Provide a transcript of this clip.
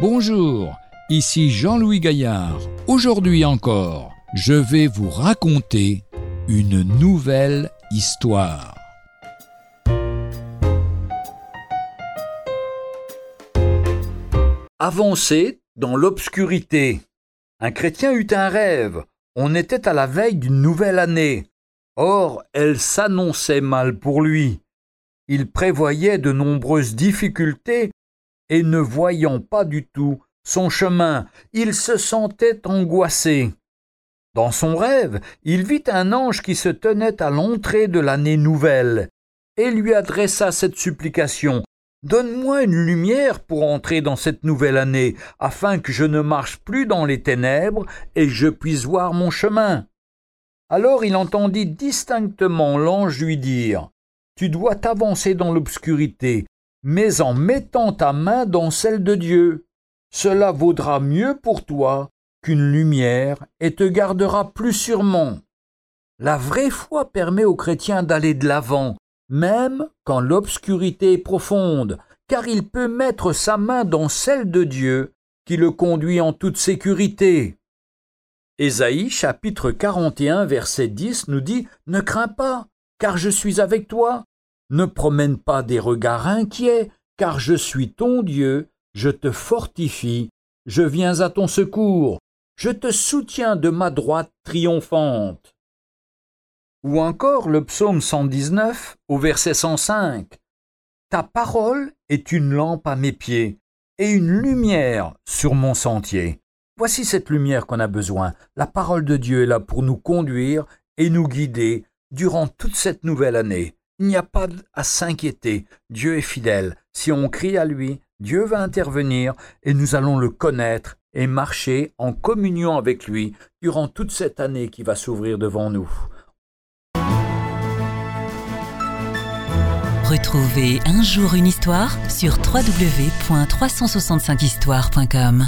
Bonjour, ici Jean-Louis Gaillard. Aujourd'hui encore, je vais vous raconter une nouvelle histoire. Avancé dans l'obscurité. Un chrétien eut un rêve. On était à la veille d'une nouvelle année. Or, elle s'annonçait mal pour lui. Il prévoyait de nombreuses difficultés et ne voyant pas du tout son chemin, il se sentait angoissé. Dans son rêve, il vit un ange qui se tenait à l'entrée de l'année nouvelle, et lui adressa cette supplication. Donne-moi une lumière pour entrer dans cette nouvelle année, afin que je ne marche plus dans les ténèbres et je puisse voir mon chemin. Alors il entendit distinctement l'ange lui dire Tu dois t'avancer dans l'obscurité, mais en mettant ta main dans celle de Dieu. Cela vaudra mieux pour toi qu'une lumière et te gardera plus sûrement. La vraie foi permet aux chrétiens d'aller de l'avant, même quand l'obscurité est profonde, car il peut mettre sa main dans celle de Dieu, qui le conduit en toute sécurité. Ésaïe chapitre 41 verset 10 nous dit Ne crains pas, car je suis avec toi. Ne promène pas des regards inquiets, car je suis ton Dieu, je te fortifie, je viens à ton secours, je te soutiens de ma droite triomphante. Ou encore le psaume 119 au verset 105. Ta parole est une lampe à mes pieds et une lumière sur mon sentier. Voici cette lumière qu'on a besoin. La parole de Dieu est là pour nous conduire et nous guider durant toute cette nouvelle année. Il n'y a pas à s'inquiéter. Dieu est fidèle. Si on crie à lui, Dieu va intervenir et nous allons le connaître et marcher en communion avec lui durant toute cette année qui va s'ouvrir devant nous. Retrouvez un jour une histoire sur www.365histoire.com.